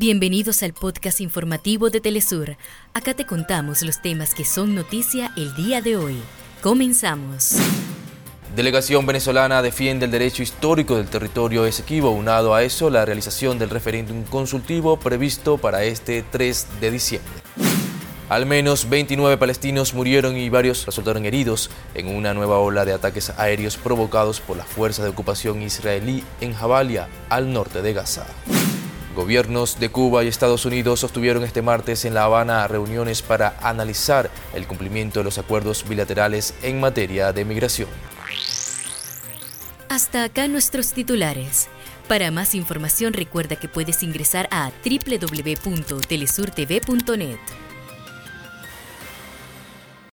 Bienvenidos al podcast informativo de Telesur. Acá te contamos los temas que son noticia el día de hoy. Comenzamos. Delegación venezolana defiende el derecho histórico del territorio Esequibo. Unado a eso, la realización del referéndum consultivo previsto para este 3 de diciembre. Al menos 29 palestinos murieron y varios resultaron heridos en una nueva ola de ataques aéreos provocados por las fuerzas de ocupación israelí en Jabalia, al norte de Gaza. Gobiernos de Cuba y Estados Unidos sostuvieron este martes en La Habana reuniones para analizar el cumplimiento de los acuerdos bilaterales en materia de migración. Hasta acá nuestros titulares. Para más información recuerda que puedes ingresar a www.telesurtv.net.